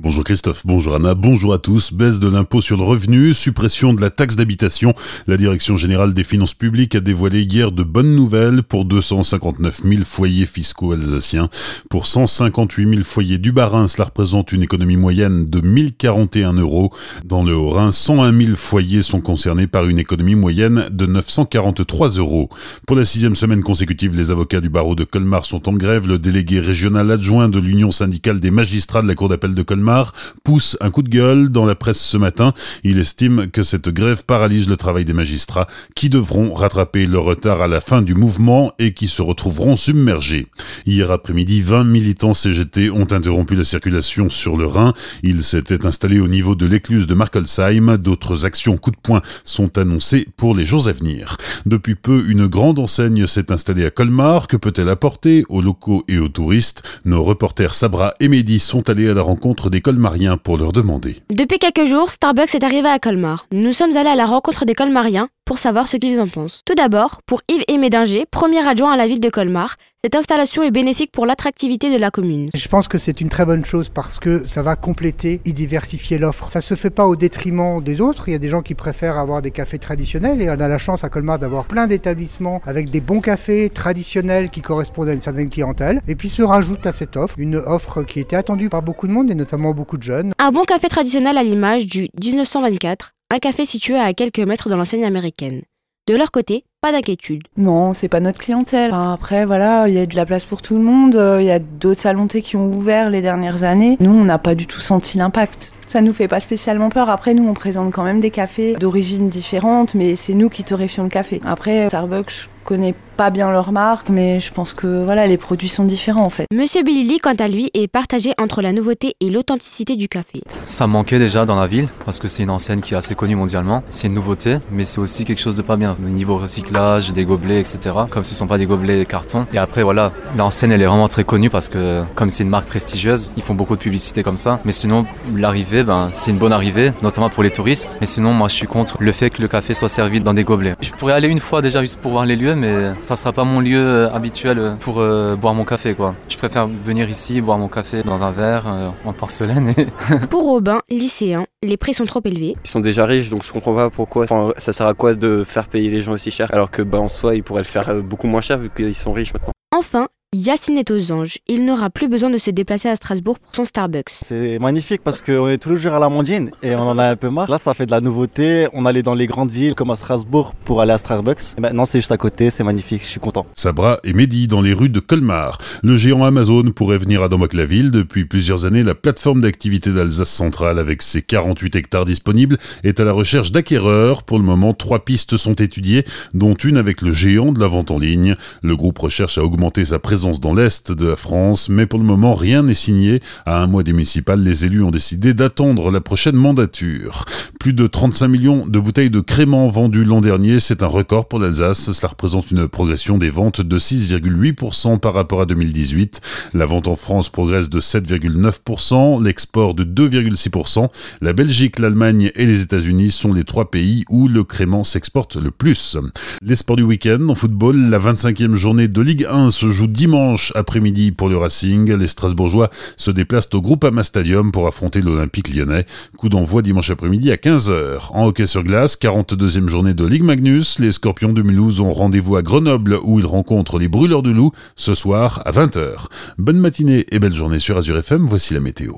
Bonjour Christophe, bonjour Anna, bonjour à tous. Baisse de l'impôt sur le revenu, suppression de la taxe d'habitation. La Direction générale des finances publiques a dévoilé hier de bonnes nouvelles pour 259 000 foyers fiscaux alsaciens. Pour 158 000 foyers du Bas-Rhin, cela représente une économie moyenne de 1041 euros. Dans le Haut-Rhin, 101 000 foyers sont concernés par une économie moyenne de 943 euros. Pour la sixième semaine consécutive, les avocats du barreau de Colmar sont en grève. Le délégué régional adjoint de l'Union syndicale des magistrats de la Cour d'appel de Colmar pousse un coup de gueule dans la presse ce matin. Il estime que cette grève paralyse le travail des magistrats qui devront rattraper leur retard à la fin du mouvement et qui se retrouveront submergés. Hier après-midi, 20 militants CGT ont interrompu la circulation sur le Rhin. Ils s'étaient installés au niveau de l'écluse de Markelsheim. D'autres actions coup de poing sont annoncées pour les jours à venir. Depuis peu, une grande enseigne s'est installée à Colmar. Que peut-elle apporter aux locaux et aux touristes? Nos reporters Sabra et Mehdi sont allés à la rencontre des colmariens pour leur demander. Depuis quelques jours, Starbucks est arrivé à Colmar. Nous sommes allés à la rencontre des colmariens pour savoir ce qu'ils en pensent. Tout d'abord, pour Yves Emédinger, premier adjoint à la ville de Colmar, cette installation est bénéfique pour l'attractivité de la commune. Je pense que c'est une très bonne chose parce que ça va compléter et diversifier l'offre. Ça se fait pas au détriment des autres. Il y a des gens qui préfèrent avoir des cafés traditionnels et on a la chance à Colmar d'avoir plein d'établissements avec des bons cafés traditionnels qui correspondent à une certaine clientèle. Et puis se rajoute à cette offre une offre qui était attendue par beaucoup de monde et notamment beaucoup de jeunes. Un bon café traditionnel à l'image du 1924 un café situé à quelques mètres de l'enseigne américaine. De leur côté, pas d'inquiétude. Non, c'est pas notre clientèle. après, voilà, il y a de la place pour tout le monde. Il y a d'autres salons qui ont ouvert les dernières années. Nous, on n'a pas du tout senti l'impact. Ça nous fait pas spécialement peur. Après, nous, on présente quand même des cafés d'origine différente, mais c'est nous qui torréfions le café. Après, Starbucks, je connais pas bien leur marque, mais je pense que voilà, les produits sont différents en fait. Monsieur Billy, quant à lui, est partagé entre la nouveauté et l'authenticité du café. Ça manquait déjà dans la ville, parce que c'est une enseigne qui est assez connue mondialement. C'est une nouveauté, mais c'est aussi quelque chose de pas bien. Au niveau recyclage, des gobelets, etc. Comme ce sont pas des gobelets carton. Et après, voilà, l'enseigne, elle est vraiment très connue parce que comme c'est une marque prestigieuse, ils font beaucoup de publicité comme ça. Mais sinon, l'arrivée, ben, c'est une bonne arrivée, notamment pour les touristes. Mais sinon, moi, je suis contre le fait que le café soit servi dans des gobelets. Je pourrais aller une fois déjà juste pour voir les lieux, mais ça sera pas mon lieu euh, habituel pour euh, boire mon café, quoi. Je préfère venir ici, boire mon café dans un verre euh, en porcelaine. pour Robin, lycéen, les prix sont trop élevés. Ils sont déjà riches, donc je comprends pas pourquoi. ça sert à quoi de faire payer les gens aussi cher, alors que bah, en soi, ils pourraient le faire beaucoup moins cher vu qu'ils sont riches maintenant. Enfin, Yacine est aux anges. Il n'aura plus besoin de se déplacer à Strasbourg pour son Starbucks. C'est magnifique parce qu'on est tous les jours à la Mondine et on en a un peu marre. Là, ça fait de la nouveauté. On allait dans les grandes villes comme à Strasbourg pour aller à Starbucks. Et maintenant, c'est juste à côté. C'est magnifique. Je suis content. Sabra et Mehdi dans les rues de Colmar. Le géant Amazon pourrait venir à Domoc-la-Ville. Depuis plusieurs années, la plateforme d'activité d'Alsace centrale avec ses 48 hectares disponibles est à la recherche d'acquéreurs. Pour le moment, trois pistes sont étudiées, dont une avec le géant de la vente en ligne. Le groupe recherche à augmenter sa présence dans l'Est de la France, mais pour le moment rien n'est signé. À un mois des municipales, les élus ont décidé d'attendre la prochaine mandature. Plus de 35 millions de bouteilles de crément vendues l'an dernier, c'est un record pour l'Alsace. Cela représente une progression des ventes de 6,8% par rapport à 2018. La vente en France progresse de 7,9%, l'export de 2,6%. La Belgique, l'Allemagne et les États-Unis sont les trois pays où le crément s'exporte le plus. Les sports du week-end en football, la 25e journée de Ligue 1 se joue dimanche dimanche après-midi pour le Racing, les Strasbourgeois se déplacent au Groupama Stadium pour affronter l'Olympique lyonnais. Coup d'envoi dimanche après-midi à 15h. En hockey sur glace, 42e journée de Ligue Magnus, les Scorpions de Mulhouse ont rendez-vous à Grenoble où ils rencontrent les Brûleurs de Loup ce soir à 20h. Bonne matinée et belle journée sur Azure FM, voici la météo.